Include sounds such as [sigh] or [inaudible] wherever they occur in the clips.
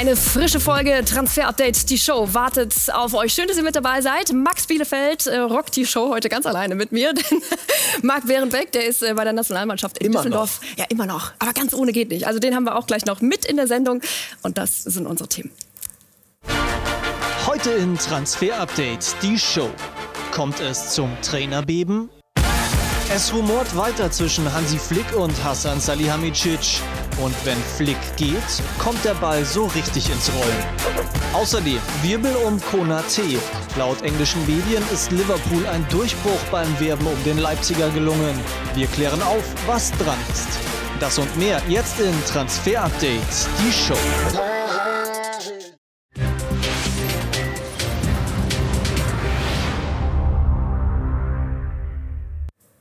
Eine frische Folge Transfer Update, die Show wartet auf euch. Schön, dass ihr mit dabei seid. Max Bielefeld äh, rockt die Show heute ganz alleine mit mir. [laughs] Denn Marc Behrenbeck, der ist äh, bei der Nationalmannschaft in immer Düsseldorf. Noch. Ja, immer noch. Aber ganz ohne geht nicht. Also den haben wir auch gleich noch mit in der Sendung. Und das sind unsere Themen. Heute in Transfer Update, die Show. Kommt es zum Trainerbeben? Es rumort weiter zwischen Hansi Flick und Hassan Salihamidzic. Und wenn Flick geht, kommt der Ball so richtig ins Rollen. Außerdem Wirbel um Konate. Laut englischen Medien ist Liverpool ein Durchbruch beim Werben um den Leipziger gelungen. Wir klären auf, was dran ist. Das und mehr jetzt in Transfer Update, die Show.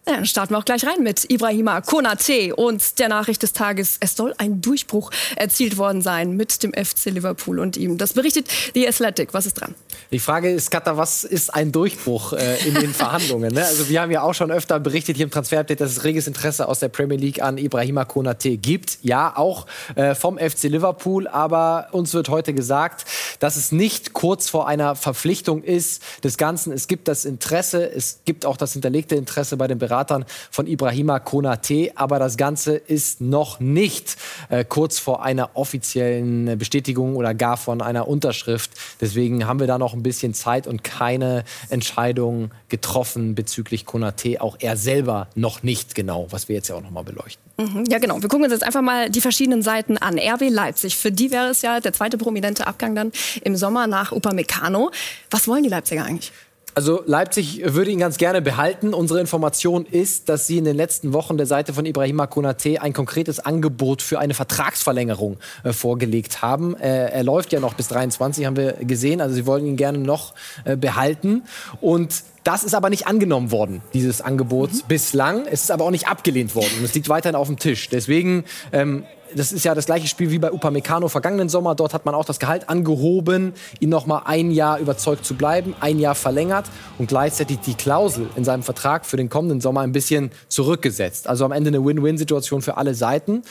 Dann starten wir auch gleich rein mit Ibrahima Konate und der Nachricht des Tages. Es soll ein Durchbruch erzielt worden sein mit dem FC Liverpool und ihm. Das berichtet The Athletic. Was ist dran? Die Frage ist, Katha, was ist ein Durchbruch äh, in den Verhandlungen? Ne? Also wir haben ja auch schon öfter berichtet hier im Transfer-Update, dass es reges Interesse aus der Premier League an Ibrahima Konate gibt. Ja, auch äh, vom FC Liverpool. Aber uns wird heute gesagt, dass es nicht kurz vor einer Verpflichtung ist des Ganzen. Es gibt das Interesse, es gibt auch das hinterlegte Interesse bei den Beratern Beratern von Ibrahima Konate. Aber das Ganze ist noch nicht äh, kurz vor einer offiziellen Bestätigung oder gar von einer Unterschrift. Deswegen haben wir da noch ein bisschen Zeit und keine Entscheidung getroffen bezüglich Konate. Auch er selber noch nicht genau, was wir jetzt ja auch noch mal beleuchten. Mhm, ja, genau. Wir gucken uns jetzt einfach mal die verschiedenen Seiten an. RB Leipzig, für die wäre es ja der zweite prominente Abgang dann im Sommer nach Upamecano. Was wollen die Leipziger eigentlich? Also Leipzig würde ihn ganz gerne behalten. Unsere Information ist, dass sie in den letzten Wochen der Seite von Ibrahima Konate ein konkretes Angebot für eine Vertragsverlängerung äh, vorgelegt haben. Äh, er läuft ja noch bis 23, haben wir gesehen. Also sie wollen ihn gerne noch äh, behalten. Und das ist aber nicht angenommen worden, dieses Angebot mhm. bislang. Es ist aber auch nicht abgelehnt worden. Und es liegt weiterhin auf dem Tisch. Deswegen ähm, das ist ja das gleiche Spiel wie bei Upamecano vergangenen Sommer. Dort hat man auch das Gehalt angehoben, ihn noch mal ein Jahr überzeugt zu bleiben, ein Jahr verlängert und gleichzeitig die Klausel in seinem Vertrag für den kommenden Sommer ein bisschen zurückgesetzt. Also am Ende eine Win-Win-Situation für alle Seiten.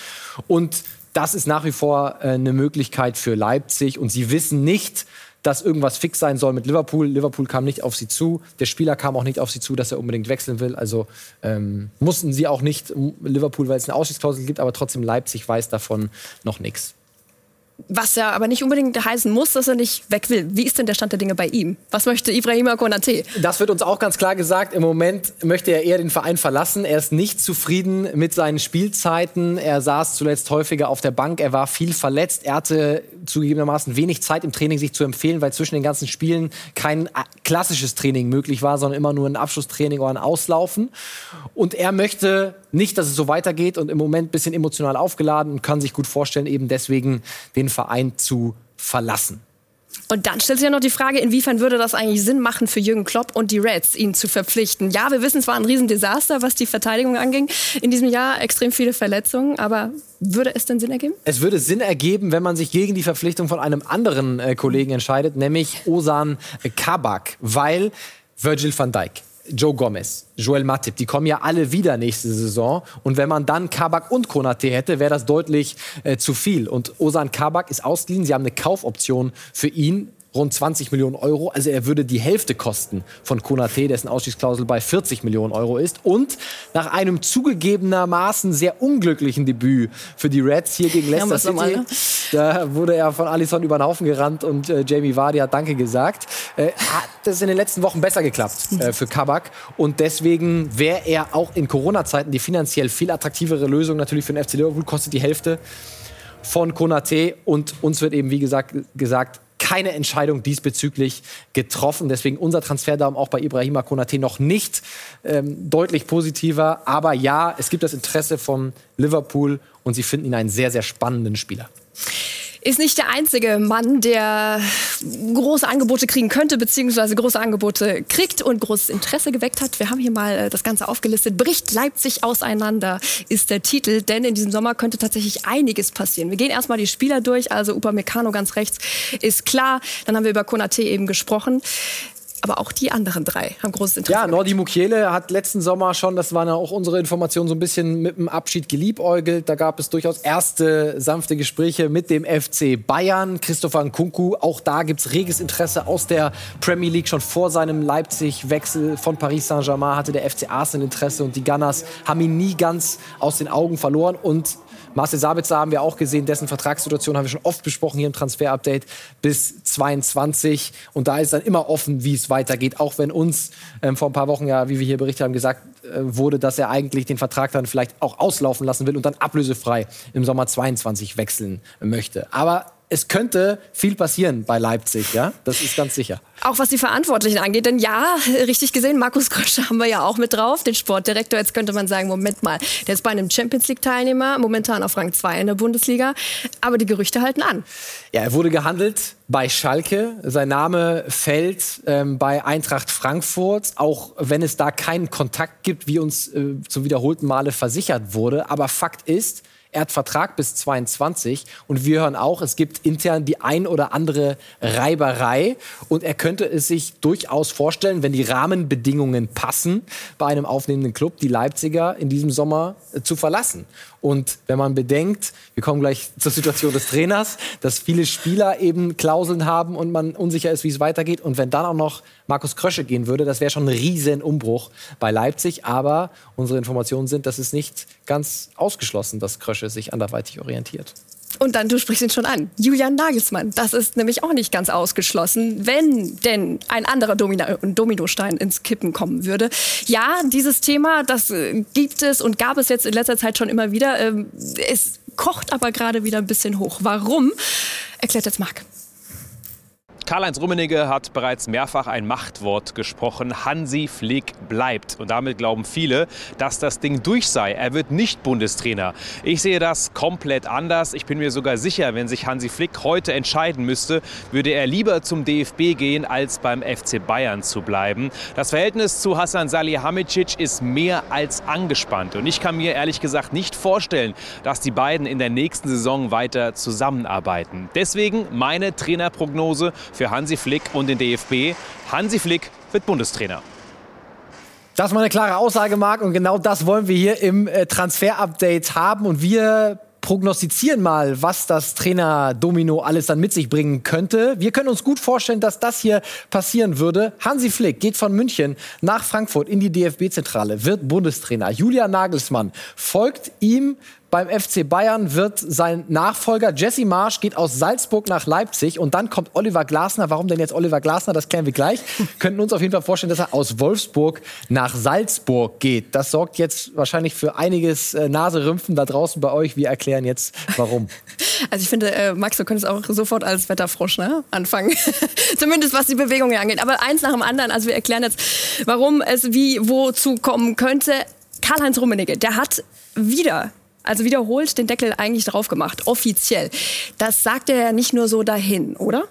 Und das ist nach wie vor äh, eine Möglichkeit für Leipzig. Und sie wissen nicht, dass irgendwas fix sein soll mit Liverpool. Liverpool kam nicht auf sie zu. Der Spieler kam auch nicht auf sie zu, dass er unbedingt wechseln will. Also ähm, mussten sie auch nicht Liverpool, weil es eine Ausstiegsklausel gibt, aber trotzdem Leipzig weiß davon noch nichts. Was ja aber nicht unbedingt heißen muss, dass er nicht weg will. Wie ist denn der Stand der Dinge bei ihm? Was möchte Ibrahima Konate? Das wird uns auch ganz klar gesagt. Im Moment möchte er eher den Verein verlassen. Er ist nicht zufrieden mit seinen Spielzeiten. Er saß zuletzt häufiger auf der Bank. Er war viel verletzt. Er hatte zugegebenermaßen wenig Zeit im Training, sich zu empfehlen, weil zwischen den ganzen Spielen kein äh, klassisches Training möglich war, sondern immer nur ein Abschlusstraining oder ein Auslaufen. Und er möchte nicht, dass es so weitergeht und im Moment ein bisschen emotional aufgeladen und kann sich gut vorstellen, eben deswegen den Verein zu verlassen. Und dann stellt sich ja noch die Frage, inwiefern würde das eigentlich Sinn machen für Jürgen Klopp und die Reds, ihn zu verpflichten? Ja, wir wissen, es war ein Riesendesaster, was die Verteidigung anging. In diesem Jahr extrem viele Verletzungen, aber würde es denn Sinn ergeben? Es würde Sinn ergeben, wenn man sich gegen die Verpflichtung von einem anderen äh, Kollegen entscheidet, nämlich Osan Kabak, weil Virgil van Dijk Joe Gomez, Joel Matip, die kommen ja alle wieder nächste Saison. Und wenn man dann Kabak und Konate hätte, wäre das deutlich äh, zu viel. Und Osan Kabak ist ausgeliehen. Sie haben eine Kaufoption für ihn rund 20 Millionen Euro. Also er würde die Hälfte kosten von Konate, dessen Ausstiegsklausel bei 40 Millionen Euro ist. Und nach einem zugegebenermaßen sehr unglücklichen Debüt für die Reds hier gegen Leicester ja, City, mal, ne? da wurde er von Alisson über den Haufen gerannt und äh, Jamie Vardy hat Danke gesagt. Äh, hat das in den letzten Wochen besser geklappt äh, für Kabak. Und deswegen wäre er auch in Corona-Zeiten die finanziell viel attraktivere Lösung natürlich für den FC Liverpool, kostet die Hälfte von Konate und uns wird eben, wie gesagt, gesagt, keine Entscheidung diesbezüglich getroffen. Deswegen unser Transferdaumen auch bei Ibrahima Konate noch nicht ähm, deutlich positiver. Aber ja, es gibt das Interesse von Liverpool und sie finden ihn einen sehr, sehr spannenden Spieler ist nicht der einzige Mann, der große Angebote kriegen könnte, beziehungsweise große Angebote kriegt und großes Interesse geweckt hat. Wir haben hier mal äh, das Ganze aufgelistet. Bricht Leipzig auseinander ist der Titel, denn in diesem Sommer könnte tatsächlich einiges passieren. Wir gehen erstmal die Spieler durch, also Upamecano ganz rechts ist klar. Dann haben wir über Konate eben gesprochen. Aber auch die anderen drei haben großes Interesse. Ja, Nordi Mukiele hat letzten Sommer schon, das waren ja auch unsere Informationen, so ein bisschen mit dem Abschied geliebäugelt. Da gab es durchaus erste sanfte Gespräche mit dem FC Bayern. Christopher Nkunku, auch da gibt es reges Interesse aus der Premier League. Schon vor seinem Leipzig-Wechsel von Paris Saint-Germain hatte der FC Arsenal Interesse und die Gunners haben ihn nie ganz aus den Augen verloren. Und Marcel Sabitzer haben wir auch gesehen, dessen Vertragssituation haben wir schon oft besprochen hier im Transfer-Update bis 22. Und da ist dann immer offen, wie es weitergeht. Auch wenn uns ähm, vor ein paar Wochen ja, wie wir hier berichtet haben, gesagt äh, wurde, dass er eigentlich den Vertrag dann vielleicht auch auslaufen lassen will und dann ablösefrei im Sommer 22 wechseln möchte. Aber es könnte viel passieren bei Leipzig, ja, das ist ganz sicher. Auch was die Verantwortlichen angeht, denn ja, richtig gesehen, Markus Krösche haben wir ja auch mit drauf, den Sportdirektor. Jetzt könnte man sagen, Moment mal, der ist bei einem Champions League Teilnehmer, momentan auf Rang 2 in der Bundesliga, aber die Gerüchte halten an. Ja, er wurde gehandelt bei Schalke, sein Name fällt ähm, bei Eintracht Frankfurt, auch wenn es da keinen Kontakt gibt, wie uns äh, zum wiederholten Male versichert wurde, aber Fakt ist, er hat Vertrag bis 22 und wir hören auch, es gibt intern die ein oder andere Reiberei und er könnte es sich durchaus vorstellen, wenn die Rahmenbedingungen passen, bei einem aufnehmenden Club die Leipziger in diesem Sommer äh, zu verlassen. Und wenn man bedenkt, wir kommen gleich zur Situation des Trainers, dass viele Spieler eben Klauseln haben und man unsicher ist, wie es weitergeht. Und wenn dann auch noch Markus Krösche gehen würde, das wäre schon ein Riesenumbruch bei Leipzig. Aber unsere Informationen sind, dass es nicht ganz ausgeschlossen, dass Krösche sich anderweitig orientiert. Und dann, du sprichst ihn schon an, Julian Nagelsmann. Das ist nämlich auch nicht ganz ausgeschlossen, wenn denn ein anderer Domina Dominostein ins Kippen kommen würde. Ja, dieses Thema, das äh, gibt es und gab es jetzt in letzter Zeit schon immer wieder. Ähm, es kocht aber gerade wieder ein bisschen hoch. Warum? Erklärt jetzt Marc. Karl-Heinz Rummenigge hat bereits mehrfach ein Machtwort gesprochen. Hansi Flick bleibt. Und damit glauben viele, dass das Ding durch sei. Er wird nicht Bundestrainer. Ich sehe das komplett anders. Ich bin mir sogar sicher, wenn sich Hansi Flick heute entscheiden müsste, würde er lieber zum DFB gehen, als beim FC Bayern zu bleiben. Das Verhältnis zu Hassan Salihamidzic ist mehr als angespannt. Und ich kann mir ehrlich gesagt nicht vorstellen, dass die beiden in der nächsten Saison weiter zusammenarbeiten. Deswegen meine Trainerprognose für Hansi Flick und den DFB. Hansi Flick wird Bundestrainer. Das war eine klare Aussage, Marc. Und genau das wollen wir hier im äh, Transfer-Update haben. Und wir prognostizieren mal, was das Trainer-Domino alles dann mit sich bringen könnte. Wir können uns gut vorstellen, dass das hier passieren würde. Hansi Flick geht von München nach Frankfurt in die DFB-Zentrale, wird Bundestrainer. Julian Nagelsmann folgt ihm beim FC Bayern wird sein Nachfolger Jesse Marsch geht aus Salzburg nach Leipzig und dann kommt Oliver Glasner. Warum denn jetzt Oliver Glasner? Das klären wir gleich. [laughs] Könnten uns auf jeden Fall vorstellen, dass er aus Wolfsburg nach Salzburg geht. Das sorgt jetzt wahrscheinlich für einiges äh, Naserümpfen da draußen bei euch. Wir erklären jetzt, warum. [laughs] Also ich finde, äh, Max, du könntest auch sofort als Wetterfrosch ne, anfangen. [laughs] Zumindest was die Bewegung angeht. Aber eins nach dem anderen. Also wir erklären jetzt, warum es wie wozu kommen könnte. Karl-Heinz Rummenigge, der hat wieder also wiederholt den Deckel eigentlich drauf gemacht, offiziell. Das sagt er ja nicht nur so dahin, oder?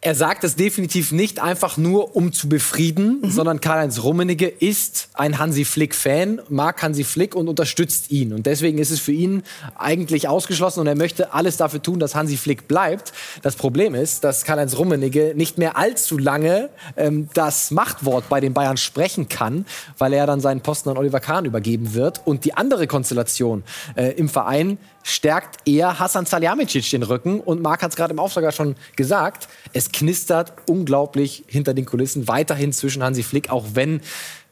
Er sagt es definitiv nicht einfach nur, um zu befrieden, mhm. sondern Karl-Heinz Rummenigge ist ein Hansi Flick-Fan, mag Hansi Flick und unterstützt ihn. Und deswegen ist es für ihn eigentlich ausgeschlossen und er möchte alles dafür tun, dass Hansi Flick bleibt. Das Problem ist, dass Karl-Heinz Rummenigge nicht mehr allzu lange ähm, das Machtwort bei den Bayern sprechen kann, weil er dann seinen Posten an Oliver Kahn übergeben wird. Und die andere Konstellation äh, im Verein stärkt eher Hassan Salihamidzic den Rücken. Und Marc hat es gerade im Aufsager schon gesagt, es knistert unglaublich hinter den Kulissen weiterhin zwischen Hansi Flick, auch wenn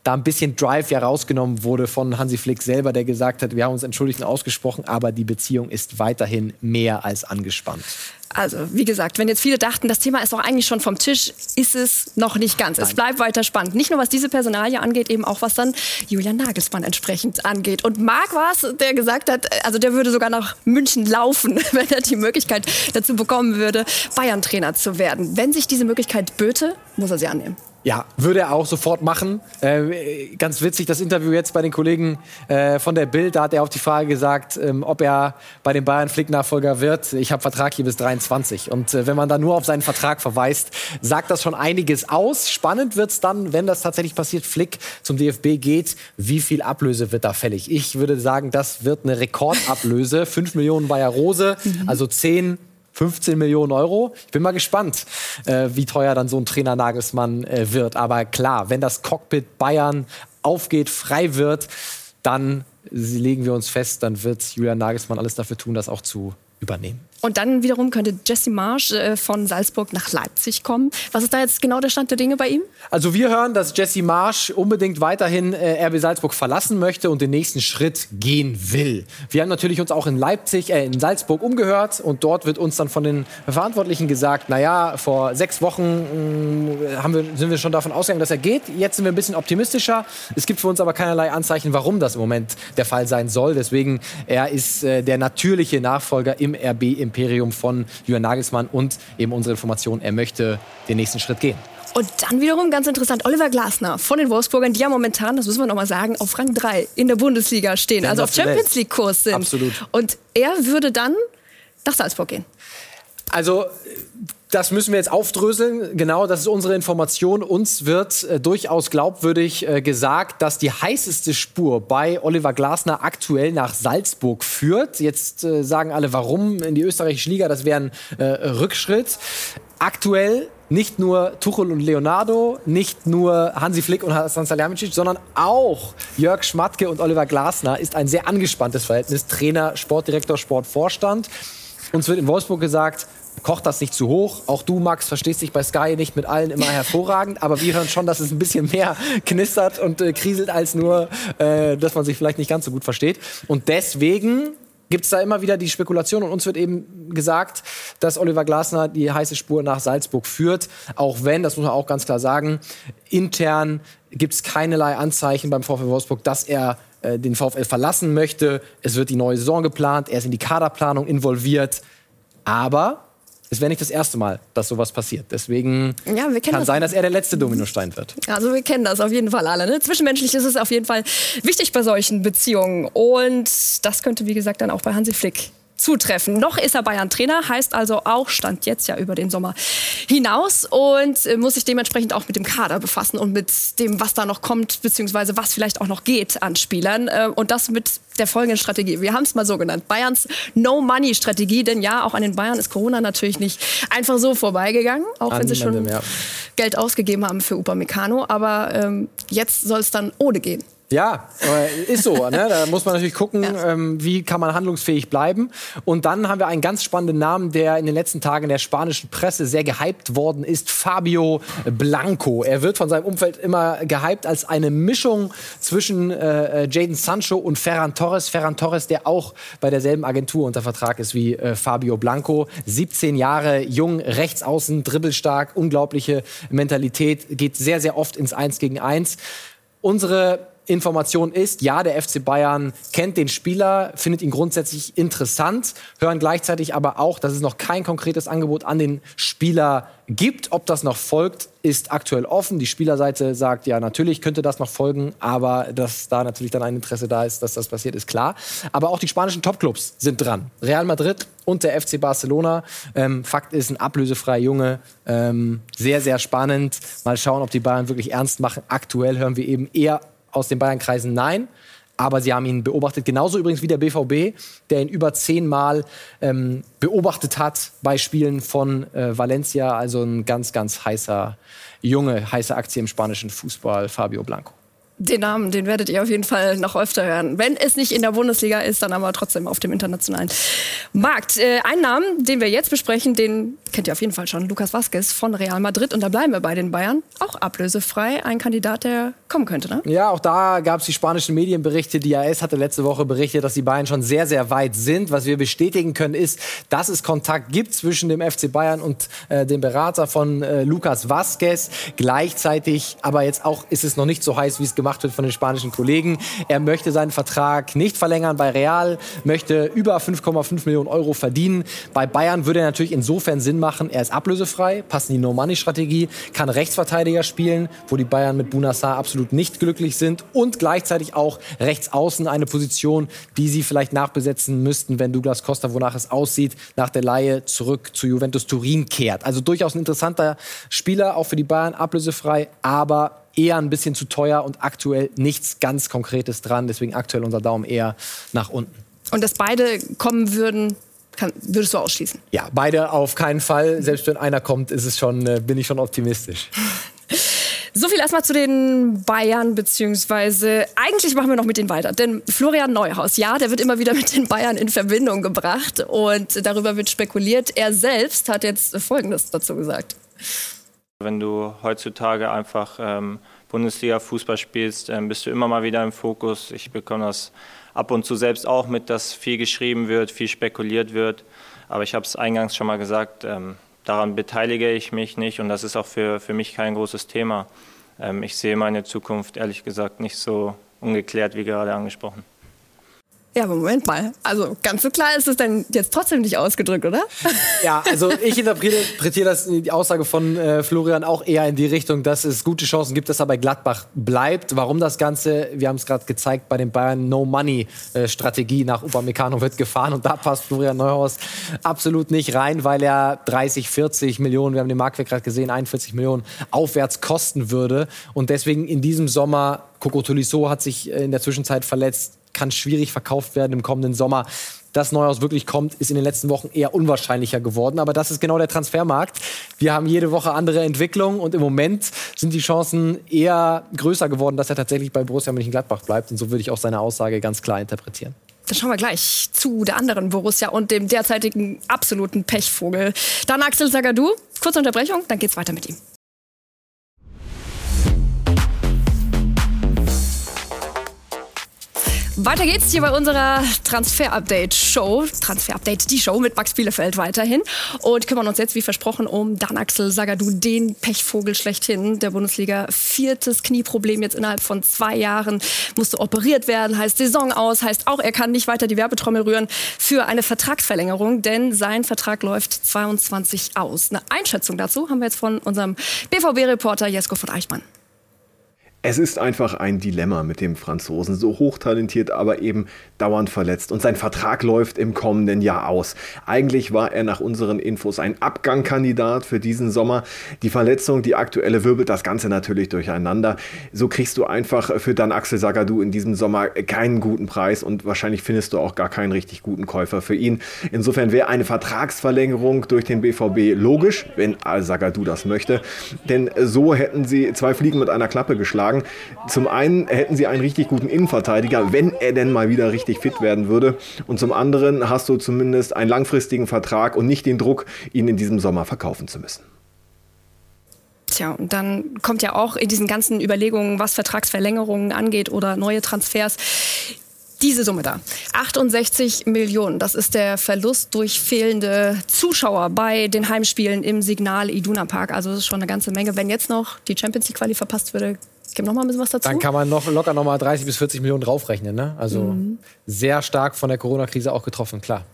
da ein bisschen Drive ja rausgenommen wurde von Hansi Flick selber, der gesagt hat, wir haben uns entschuldigt und ausgesprochen, aber die Beziehung ist weiterhin mehr als angespannt. Also, wie gesagt, wenn jetzt viele dachten, das Thema ist doch eigentlich schon vom Tisch, ist es noch nicht ganz. Nein. Es bleibt weiter spannend. Nicht nur was diese Personalie angeht, eben auch was dann Julian Nagelsmann entsprechend angeht. Und Marc war es, der gesagt hat, also der würde sogar nach München laufen, [laughs] wenn er die Möglichkeit dazu bekommen würde, Bayern-Trainer zu werden. Wenn sich diese Möglichkeit böte, muss er sie annehmen. Ja, würde er auch sofort machen. Äh, ganz witzig, das Interview jetzt bei den Kollegen äh, von der Bild, da hat er auf die Frage gesagt, ähm, ob er bei den Bayern Flick-Nachfolger wird. Ich habe Vertrag hier bis 23. Und äh, wenn man da nur auf seinen Vertrag verweist, sagt das schon einiges aus. Spannend wird's dann, wenn das tatsächlich passiert, Flick zum DFB geht. Wie viel Ablöse wird da fällig? Ich würde sagen, das wird eine Rekordablöse. 5 Millionen Bayer Rose, also 10 15 Millionen Euro. Ich bin mal gespannt, äh, wie teuer dann so ein Trainer Nagelsmann äh, wird. Aber klar, wenn das Cockpit Bayern aufgeht, frei wird, dann legen wir uns fest, dann wird Julian Nagelsmann alles dafür tun, das auch zu übernehmen. Und dann wiederum könnte Jesse Marsch äh, von Salzburg nach Leipzig kommen. Was ist da jetzt genau der Stand der Dinge bei ihm? Also wir hören, dass Jesse Marsch unbedingt weiterhin äh, RB Salzburg verlassen möchte und den nächsten Schritt gehen will. Wir haben natürlich uns auch in Leipzig, äh, in Salzburg umgehört und dort wird uns dann von den Verantwortlichen gesagt, naja, vor sechs Wochen mh, haben wir, sind wir schon davon ausgegangen, dass er geht. Jetzt sind wir ein bisschen optimistischer. Es gibt für uns aber keinerlei Anzeichen, warum das im Moment der Fall sein soll. Deswegen, er ist äh, der natürliche Nachfolger im RB im Imperium von Julian Nagelsmann und eben unsere Information, er möchte den nächsten Schritt gehen. Und dann wiederum ganz interessant, Oliver Glasner von den Wolfsburgern, die ja momentan, das müssen wir nochmal sagen, auf Rang 3 in der Bundesliga stehen, also auf Champions League-Kurs sind. Absolut. Und er würde dann nach Salzburg gehen. Also das müssen wir jetzt aufdröseln. Genau, das ist unsere Information. Uns wird äh, durchaus glaubwürdig äh, gesagt, dass die heißeste Spur bei Oliver Glasner aktuell nach Salzburg führt. Jetzt äh, sagen alle, warum in die österreichische Liga? Das wäre ein äh, Rückschritt. Aktuell nicht nur Tuchel und Leonardo, nicht nur Hansi Flick und Hasan Salihamidzic, sondern auch Jörg Schmatke und Oliver Glasner ist ein sehr angespanntes Verhältnis. Trainer, Sportdirektor, Sportvorstand. Uns wird in Wolfsburg gesagt, kocht das nicht zu hoch. Auch du, Max, verstehst dich bei Sky nicht mit allen immer [laughs] hervorragend, aber wir hören schon, dass es ein bisschen mehr knistert und äh, kriselt als nur, äh, dass man sich vielleicht nicht ganz so gut versteht. Und deswegen gibt es da immer wieder die Spekulation und uns wird eben gesagt, dass Oliver Glasner die heiße Spur nach Salzburg führt, auch wenn, das muss man auch ganz klar sagen, intern gibt es keinerlei Anzeichen beim VfL Wolfsburg, dass er äh, den VfL verlassen möchte. Es wird die neue Saison geplant, er ist in die Kaderplanung involviert, aber es wäre nicht das erste Mal, dass sowas passiert. Deswegen ja, kann das sein, dass er der letzte Dominostein wird. Also wir kennen das auf jeden Fall alle. Ne? Zwischenmenschlich ist es auf jeden Fall wichtig bei solchen Beziehungen. Und das könnte, wie gesagt, dann auch bei Hansi Flick zutreffen. Noch ist er Bayern-Trainer, heißt also auch, stand jetzt ja über den Sommer hinaus und äh, muss sich dementsprechend auch mit dem Kader befassen und mit dem, was da noch kommt, beziehungsweise was vielleicht auch noch geht an Spielern. Äh, und das mit der folgenden Strategie. Wir haben es mal so genannt. Bayerns No-Money-Strategie. Denn ja, auch an den Bayern ist Corona natürlich nicht einfach so vorbeigegangen, auch an wenn sie schon ja. Geld ausgegeben haben für Upamecano. Aber ähm, jetzt soll es dann ohne gehen. Ja, ist so. Ne? Da muss man natürlich gucken, ja. ähm, wie kann man handlungsfähig bleiben. Und dann haben wir einen ganz spannenden Namen, der in den letzten Tagen in der spanischen Presse sehr gehypt worden ist. Fabio Blanco. Er wird von seinem Umfeld immer gehypt als eine Mischung zwischen äh, äh, Jaden Sancho und Ferran Torres. Ferran Torres, der auch bei derselben Agentur unter Vertrag ist wie äh, Fabio Blanco. 17 Jahre jung, rechtsaußen, dribbelstark, unglaubliche Mentalität, geht sehr, sehr oft ins Eins gegen Eins. Unsere Information ist, ja, der FC Bayern kennt den Spieler, findet ihn grundsätzlich interessant, hören gleichzeitig aber auch, dass es noch kein konkretes Angebot an den Spieler gibt. Ob das noch folgt, ist aktuell offen. Die Spielerseite sagt, ja, natürlich könnte das noch folgen, aber dass da natürlich dann ein Interesse da ist, dass das passiert, ist klar. Aber auch die spanischen Topclubs sind dran. Real Madrid und der FC Barcelona. Ähm, Fakt ist, ein ablösefreier Junge. Ähm, sehr, sehr spannend. Mal schauen, ob die Bayern wirklich ernst machen. Aktuell hören wir eben eher aus den Bayernkreisen nein. Aber sie haben ihn beobachtet, genauso übrigens wie der BVB, der ihn über zehnmal ähm, beobachtet hat bei Spielen von äh, Valencia. Also ein ganz, ganz heißer Junge, heiße Aktie im spanischen Fußball, Fabio Blanco. Den Namen, den werdet ihr auf jeden Fall noch öfter hören. Wenn es nicht in der Bundesliga ist, dann aber trotzdem auf dem internationalen Markt. Äh, ein Namen, den wir jetzt besprechen, den kennt ihr auf jeden Fall schon. Lukas Vazquez von Real Madrid. Und da bleiben wir bei den Bayern. Auch ablösefrei. Ein Kandidat, der kommen könnte, ne? Ja, auch da gab es die spanischen Medienberichte. Die AS hatte letzte Woche berichtet, dass die Bayern schon sehr, sehr weit sind. Was wir bestätigen können, ist, dass es Kontakt gibt zwischen dem FC Bayern und äh, dem Berater von äh, Lukas Vazquez. Gleichzeitig, aber jetzt auch ist es noch nicht so heiß, wie es gemacht wird von den spanischen Kollegen. Er möchte seinen Vertrag nicht verlängern bei Real, möchte über 5,5 Millionen Euro verdienen. Bei Bayern würde er natürlich insofern Sinn machen, er ist ablösefrei, passt in die No-Money-Strategie, kann Rechtsverteidiger spielen, wo die Bayern mit Bunassar absolut nicht glücklich sind und gleichzeitig auch rechts außen eine Position, die sie vielleicht nachbesetzen müssten, wenn Douglas Costa, wonach es aussieht, nach der Laie zurück zu Juventus Turin kehrt. Also durchaus ein interessanter Spieler, auch für die Bayern, ablösefrei, aber eher ein bisschen zu teuer und aktuell nichts ganz Konkretes dran. Deswegen aktuell unser Daumen eher nach unten. Und dass beide kommen würden, Kann, würdest du ausschließen? Ja, beide auf keinen Fall. Selbst wenn einer kommt, ist es schon, äh, bin ich schon optimistisch. [laughs] So viel erstmal zu den Bayern, beziehungsweise eigentlich machen wir noch mit denen weiter. Denn Florian Neuhaus, ja, der wird immer wieder mit den Bayern in Verbindung gebracht und darüber wird spekuliert. Er selbst hat jetzt Folgendes dazu gesagt. Wenn du heutzutage einfach ähm, Bundesliga-Fußball spielst, ähm, bist du immer mal wieder im Fokus. Ich bekomme das ab und zu selbst auch mit, dass viel geschrieben wird, viel spekuliert wird. Aber ich habe es eingangs schon mal gesagt, ähm, daran beteilige ich mich nicht und das ist auch für, für mich kein großes Thema. Ähm, ich sehe meine Zukunft ehrlich gesagt nicht so ungeklärt wie gerade angesprochen. Ja, aber Moment mal. Also ganz so klar ist es dann jetzt trotzdem nicht ausgedrückt, oder? Ja, also ich interpretiere das, die Aussage von äh, Florian auch eher in die Richtung, dass es gute Chancen gibt, dass er bei Gladbach bleibt. Warum das Ganze? Wir haben es gerade gezeigt bei den Bayern No-Money-Strategie nach Upamecano wird gefahren und da passt Florian Neuhaus absolut nicht rein, weil er 30, 40 Millionen, wir haben den Marktwert gerade gesehen, 41 Millionen aufwärts kosten würde und deswegen in diesem Sommer Coco Tolisso hat sich äh, in der Zwischenzeit verletzt kann schwierig verkauft werden im kommenden Sommer. Dass Neuhaus wirklich kommt, ist in den letzten Wochen eher unwahrscheinlicher geworden. Aber das ist genau der Transfermarkt. Wir haben jede Woche andere Entwicklungen und im Moment sind die Chancen eher größer geworden, dass er tatsächlich bei Borussia Mönchengladbach bleibt. Und so würde ich auch seine Aussage ganz klar interpretieren. Dann schauen wir gleich zu der anderen Borussia und dem derzeitigen absoluten Pechvogel. Dann Axel Sagadou. Kurze Unterbrechung, dann geht's weiter mit ihm. Weiter geht's hier bei unserer Transfer-Update-Show. Transfer-Update, die Show mit Max Bielefeld weiterhin. Und kümmern uns jetzt, wie versprochen, um Dan Axel Sagadou, den Pechvogel schlechthin der Bundesliga. Viertes Knieproblem jetzt innerhalb von zwei Jahren. Musste operiert werden, heißt Saison aus, heißt auch, er kann nicht weiter die Werbetrommel rühren für eine Vertragsverlängerung, denn sein Vertrag läuft 22 aus. Eine Einschätzung dazu haben wir jetzt von unserem BVB-Reporter Jesko von Eichmann. Es ist einfach ein Dilemma mit dem Franzosen. So hochtalentiert, aber eben dauernd verletzt. Und sein Vertrag läuft im kommenden Jahr aus. Eigentlich war er nach unseren Infos ein Abgangkandidat für diesen Sommer. Die Verletzung, die aktuelle, wirbelt das Ganze natürlich durcheinander. So kriegst du einfach für dann Axel Sagadou in diesem Sommer keinen guten Preis und wahrscheinlich findest du auch gar keinen richtig guten Käufer für ihn. Insofern wäre eine Vertragsverlängerung durch den BVB logisch, wenn Al Sagadou das möchte. Denn so hätten sie zwei Fliegen mit einer Klappe geschlagen sagen. Zum einen hätten sie einen richtig guten Innenverteidiger, wenn er denn mal wieder richtig fit werden würde. Und zum anderen hast du zumindest einen langfristigen Vertrag und nicht den Druck, ihn in diesem Sommer verkaufen zu müssen. Tja, und dann kommt ja auch in diesen ganzen Überlegungen, was Vertragsverlängerungen angeht oder neue Transfers, diese Summe da. 68 Millionen. Das ist der Verlust durch fehlende Zuschauer bei den Heimspielen im Signal Iduna Park. Also das ist schon eine ganze Menge. Wenn jetzt noch die Champions League Quali verpasst würde, Gibt noch mal ein bisschen was dazu? Dann kann man noch locker noch mal 30 bis 40 Millionen draufrechnen. Ne? Also mhm. sehr stark von der Corona-Krise auch getroffen, klar.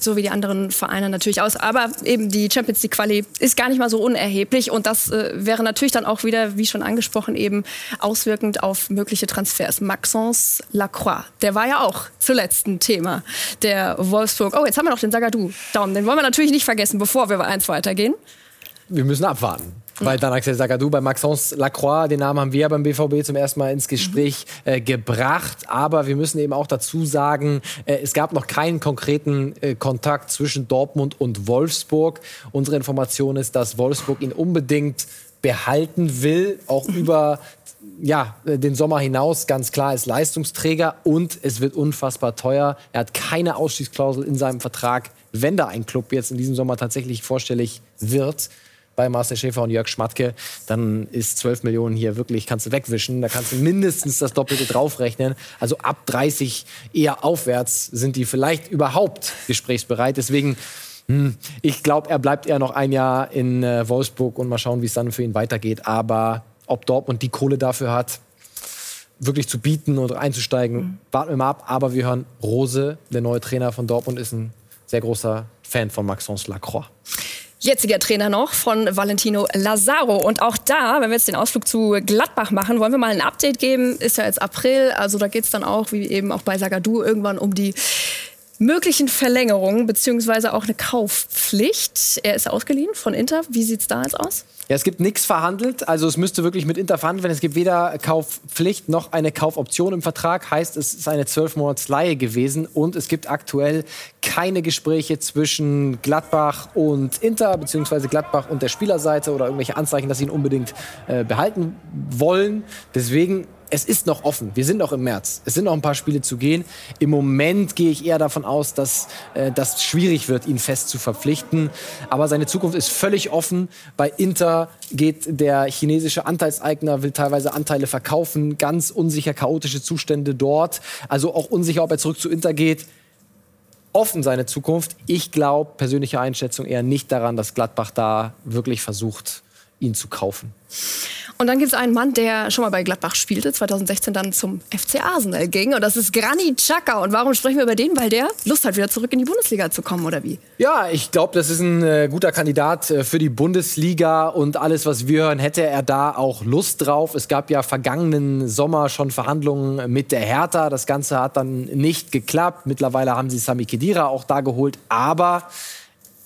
So wie die anderen Vereine natürlich aus. Aber eben die Champions League Quali ist gar nicht mal so unerheblich. Und das äh, wäre natürlich dann auch wieder, wie schon angesprochen, eben auswirkend auf mögliche Transfers. Maxence Lacroix, der war ja auch zuletzt ein Thema der Wolfsburg. Oh, jetzt haben wir noch den Sagadou. Daumen, den wollen wir natürlich nicht vergessen, bevor wir bei eins weitergehen. Wir müssen abwarten. Weil dann Axel Sagadou bei Maxence Lacroix, den Namen haben wir ja beim BVB zum ersten Mal ins Gespräch äh, gebracht. Aber wir müssen eben auch dazu sagen, äh, es gab noch keinen konkreten äh, Kontakt zwischen Dortmund und Wolfsburg. Unsere Information ist, dass Wolfsburg ihn unbedingt behalten will, auch über ja, den Sommer hinaus ganz klar ist Leistungsträger und es wird unfassbar teuer. Er hat keine Ausstiegsklausel in seinem Vertrag, wenn da ein Club jetzt in diesem Sommer tatsächlich vorstellig wird bei Marcel Schäfer und Jörg Schmatke, dann ist 12 Millionen hier wirklich, kannst du wegwischen. Da kannst du mindestens das Doppelte draufrechnen. Also ab 30 eher aufwärts sind die vielleicht überhaupt gesprächsbereit. Deswegen, hm, ich glaube, er bleibt eher noch ein Jahr in äh, Wolfsburg und mal schauen, wie es dann für ihn weitergeht. Aber ob Dortmund die Kohle dafür hat, wirklich zu bieten und einzusteigen, mhm. warten wir mal ab. Aber wir hören, Rose, der neue Trainer von Dortmund, ist ein sehr großer Fan von Maxence Lacroix jetziger Trainer noch von Valentino Lazaro. Und auch da, wenn wir jetzt den Ausflug zu Gladbach machen, wollen wir mal ein Update geben. Ist ja jetzt April, also da geht es dann auch, wie eben auch bei Sagadu, irgendwann um die möglichen Verlängerungen beziehungsweise auch eine Kaufpflicht. Er ist ausgeliehen von Inter. Wie sieht es da jetzt aus? Ja, es gibt nichts verhandelt. Also es müsste wirklich mit Inter verhandelt werden. Es gibt weder Kaufpflicht noch eine Kaufoption im Vertrag. Heißt, es ist eine zwölf Monats Leihe gewesen. Und es gibt aktuell keine Gespräche zwischen Gladbach und Inter, beziehungsweise Gladbach und der Spielerseite oder irgendwelche Anzeichen, dass sie ihn unbedingt äh, behalten wollen. Deswegen es ist noch offen. Wir sind noch im März. Es sind noch ein paar Spiele zu gehen. Im Moment gehe ich eher davon aus, dass äh, das schwierig wird, ihn fest zu verpflichten. Aber seine Zukunft ist völlig offen. Bei Inter geht der chinesische Anteilseigner, will teilweise Anteile verkaufen. Ganz unsicher, chaotische Zustände dort. Also auch unsicher, ob er zurück zu Inter geht. Offen seine Zukunft. Ich glaube, persönliche Einschätzung eher nicht daran, dass Gladbach da wirklich versucht, ihn zu kaufen. Und dann gibt es einen Mann, der schon mal bei Gladbach spielte, 2016 dann zum FC Arsenal ging. Und das ist Granit Xhaka. Und warum sprechen wir über den? Weil der Lust hat, wieder zurück in die Bundesliga zu kommen, oder wie? Ja, ich glaube, das ist ein äh, guter Kandidat äh, für die Bundesliga. Und alles, was wir hören, hätte er da auch Lust drauf. Es gab ja vergangenen Sommer schon Verhandlungen mit der Hertha. Das Ganze hat dann nicht geklappt. Mittlerweile haben sie Sami Khedira auch da geholt. Aber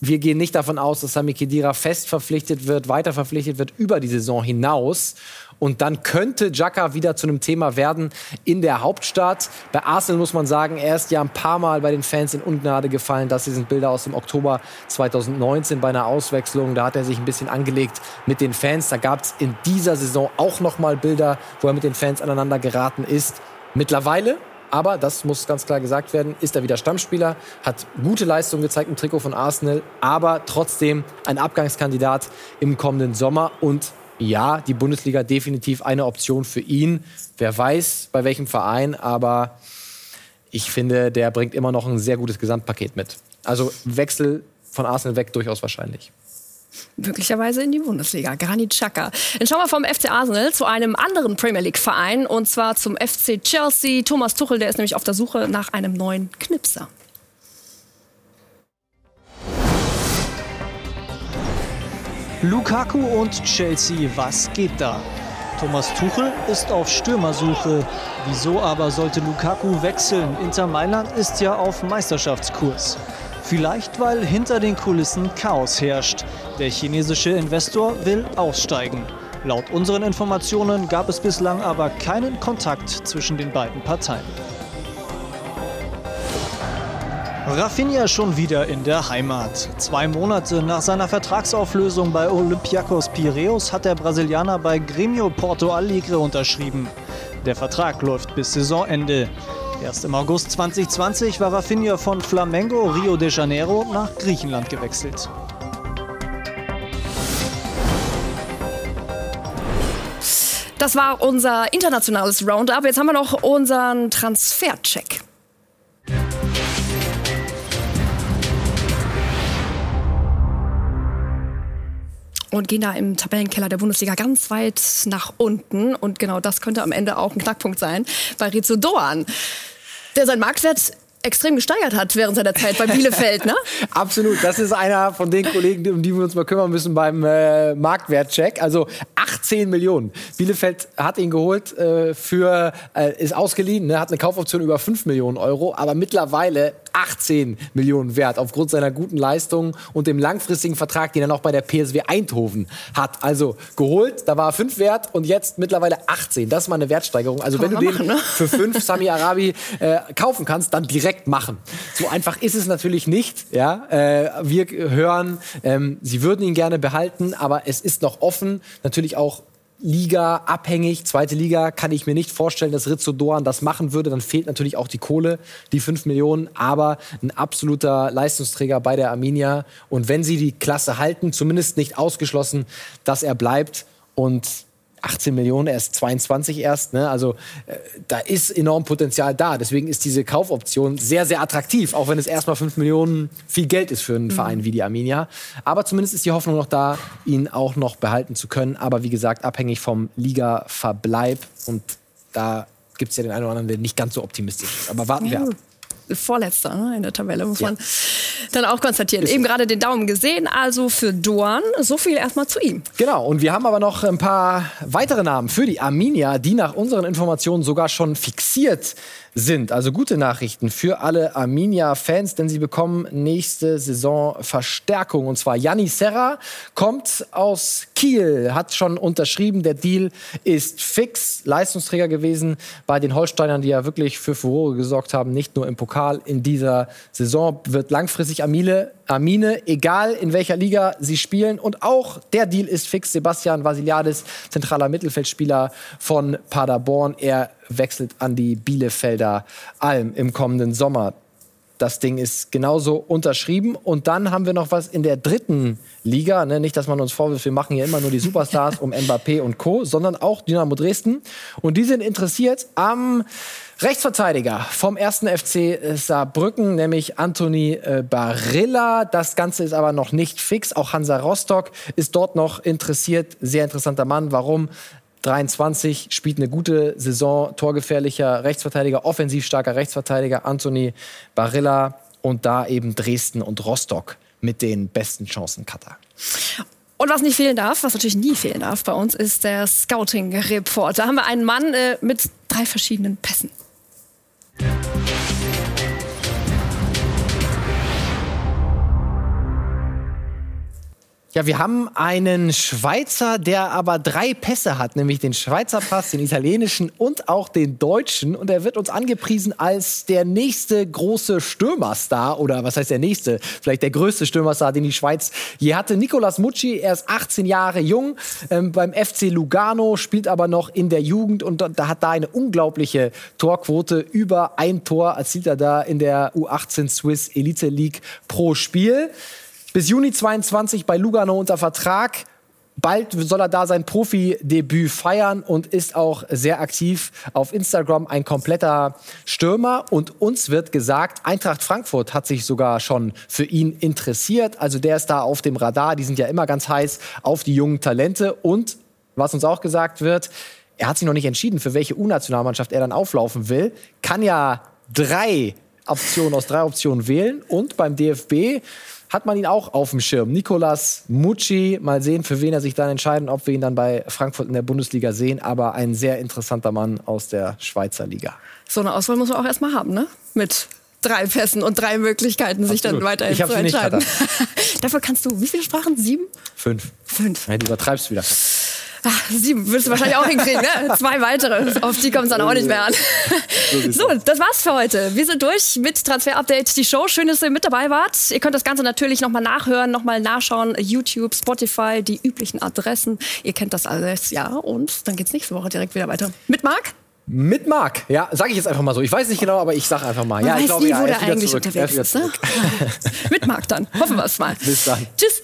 wir gehen nicht davon aus, dass Sami Khedira fest verpflichtet wird, weiter verpflichtet wird über die Saison hinaus. Und dann könnte Jaka wieder zu einem Thema werden in der Hauptstadt. Bei Arsenal muss man sagen, er ist ja ein paar Mal bei den Fans in Ungnade gefallen. Das hier sind Bilder aus dem Oktober 2019 bei einer Auswechslung. Da hat er sich ein bisschen angelegt mit den Fans. Da gab es in dieser Saison auch noch mal Bilder, wo er mit den Fans aneinander geraten ist. Mittlerweile aber, das muss ganz klar gesagt werden, ist er wieder Stammspieler, hat gute Leistungen gezeigt im Trikot von Arsenal, aber trotzdem ein Abgangskandidat im kommenden Sommer. Und ja, die Bundesliga definitiv eine Option für ihn. Wer weiß, bei welchem Verein, aber ich finde, der bringt immer noch ein sehr gutes Gesamtpaket mit. Also Wechsel von Arsenal weg durchaus wahrscheinlich möglicherweise in die Bundesliga. Granit Xhaka. Dann schauen wir vom FC Arsenal zu einem anderen Premier League Verein und zwar zum FC Chelsea. Thomas Tuchel, der ist nämlich auf der Suche nach einem neuen Knipser. Lukaku und Chelsea, was geht da? Thomas Tuchel ist auf Stürmersuche. Wieso aber sollte Lukaku wechseln? Inter Mailand ist ja auf Meisterschaftskurs. Vielleicht, weil hinter den Kulissen Chaos herrscht. Der chinesische Investor will aussteigen. Laut unseren Informationen gab es bislang aber keinen Kontakt zwischen den beiden Parteien. Rafinha schon wieder in der Heimat. Zwei Monate nach seiner Vertragsauflösung bei Olympiakos Piraeus hat der Brasilianer bei Grêmio Porto Alegre unterschrieben. Der Vertrag läuft bis Saisonende. Erst im August 2020 war Rafinha von Flamengo Rio de Janeiro nach Griechenland gewechselt. Das war unser internationales Roundup. Jetzt haben wir noch unseren Transfercheck. Und gehen da im Tabellenkeller der Bundesliga ganz weit nach unten. Und genau das könnte am Ende auch ein Knackpunkt sein bei Rizzo Doan der seinen Marktwert extrem gesteigert hat während seiner Zeit bei Bielefeld, ne? [laughs] Absolut. Das ist einer von den Kollegen, um die wir uns mal kümmern müssen beim äh, Marktwertcheck. Also 18 Millionen. Bielefeld hat ihn geholt äh, für, äh, ist ausgeliehen, ne, hat eine Kaufoption über 5 Millionen Euro, aber mittlerweile 18 Millionen wert aufgrund seiner guten Leistung und dem langfristigen Vertrag, den er noch bei der PSW Eindhoven hat. Also geholt, da war er 5 wert und jetzt mittlerweile 18. Das ist mal eine Wertsteigerung. Also wenn du den machen, ne? für 5 [laughs] Sami Arabi äh, kaufen kannst, dann direkt machen. So einfach ist es natürlich nicht. Ja? Äh, wir hören, ähm, sie würden ihn gerne behalten, aber es ist noch offen. Natürlich auch Liga abhängig. Zweite Liga kann ich mir nicht vorstellen, dass Rizzo Doan das machen würde. Dann fehlt natürlich auch die Kohle, die 5 Millionen. Aber ein absoluter Leistungsträger bei der Arminia. Und wenn sie die Klasse halten, zumindest nicht ausgeschlossen, dass er bleibt. Und 18 Millionen, er ist 22 erst. Ne? Also äh, da ist enorm Potenzial da. Deswegen ist diese Kaufoption sehr, sehr attraktiv, auch wenn es erstmal 5 Millionen viel Geld ist für einen mhm. Verein wie die Arminia. Aber zumindest ist die Hoffnung noch da, ihn auch noch behalten zu können. Aber wie gesagt, abhängig vom Liga-Verbleib. Und da gibt es ja den einen oder anderen, der nicht ganz so optimistisch ist. Aber warten wir ab. Vorletzter ne, in der Tabelle, muss ja. man dann auch konstatieren. Ist Eben gerade den Daumen gesehen, also für Dorn. So viel erstmal zu ihm. Genau, und wir haben aber noch ein paar weitere Namen für die Arminia, die nach unseren Informationen sogar schon fixiert sind. Also gute Nachrichten für alle Arminia-Fans, denn sie bekommen nächste Saison Verstärkung. Und zwar Janni Serra kommt aus Kiel, hat schon unterschrieben. Der Deal ist fix. Leistungsträger gewesen bei den Holsteinern, die ja wirklich für Furore gesorgt haben, nicht nur im Pokal in dieser Saison. Wird langfristig Amile Amine, egal in welcher Liga sie spielen. Und auch der Deal ist fix. Sebastian Vasiliadis, zentraler Mittelfeldspieler von Paderborn. Er wechselt an die Bielefelder Alm im kommenden Sommer. Das Ding ist genauso unterschrieben. Und dann haben wir noch was in der dritten Liga. Ne? Nicht, dass man uns vorwirft, wir machen hier immer nur die Superstars [laughs] um Mbappé und Co., sondern auch Dynamo Dresden. Und die sind interessiert am Rechtsverteidiger vom ersten FC Saarbrücken, nämlich Anthony äh, Barilla. Das Ganze ist aber noch nicht fix. Auch Hansa Rostock ist dort noch interessiert. Sehr interessanter Mann. Warum? 23, spielt eine gute Saison, torgefährlicher Rechtsverteidiger, offensiv starker Rechtsverteidiger, Anthony Barilla und da eben Dresden und Rostock mit den besten Chancen Katar. Und was nicht fehlen darf, was natürlich nie fehlen darf bei uns, ist der Scouting-Report. Da haben wir einen Mann äh, mit drei verschiedenen Pässen. Ja, wir haben einen Schweizer, der aber drei Pässe hat, nämlich den Schweizer Pass, den italienischen und auch den deutschen. Und er wird uns angepriesen als der nächste große Stürmerstar oder was heißt der nächste? Vielleicht der größte Stürmerstar, den die Schweiz je hatte. Nicolas Mucci, er ist 18 Jahre jung, ähm, beim FC Lugano, spielt aber noch in der Jugend und da hat da eine unglaubliche Torquote. Über ein Tor erzielt er da in der U18 Swiss Elite League pro Spiel bis Juni 22 bei Lugano unter Vertrag. Bald soll er da sein Profidebüt feiern und ist auch sehr aktiv auf Instagram, ein kompletter Stürmer. Und uns wird gesagt, Eintracht Frankfurt hat sich sogar schon für ihn interessiert. Also der ist da auf dem Radar. Die sind ja immer ganz heiß auf die jungen Talente. Und was uns auch gesagt wird, er hat sich noch nicht entschieden, für welche U-Nationalmannschaft er dann auflaufen will. Kann ja drei Optionen aus drei Optionen wählen. Und beim DFB hat man ihn auch auf dem Schirm. Nicolas Mucci, mal sehen, für wen er sich dann entscheiden, ob wir ihn dann bei Frankfurt in der Bundesliga sehen. Aber ein sehr interessanter Mann aus der Schweizer Liga. So eine Auswahl muss man auch erstmal haben, ne? Mit drei Pässen und drei Möglichkeiten, sich dann weiterhin zu entscheiden. [laughs] Dafür kannst du, wie viele Sprachen? Sieben? Fünf. Fünf. Ja, du übertreibst wieder. Ach, sieben würdest du wahrscheinlich auch hinkriegen, ne? [laughs] Zwei weitere. Auf die kommt es dann auch nicht mehr an. So, das war's für heute. Wir sind durch mit Transfer Update, die Show. Schön, dass ihr mit dabei wart. Ihr könnt das Ganze natürlich nochmal nachhören, nochmal nachschauen. YouTube, Spotify, die üblichen Adressen. Ihr kennt das alles, ja. Und dann geht's nächste Woche direkt wieder weiter. Mit Marc? Mit Marc, ja, sage ich jetzt einfach mal so. Ich weiß nicht genau, aber ich sage einfach mal. Man ja, ich glaube, nie, ja, wo der eigentlich zurück. unterwegs ist. Ne? [laughs] Mit Marc dann. Hoffen wir es mal. Bis dann. Tschüss.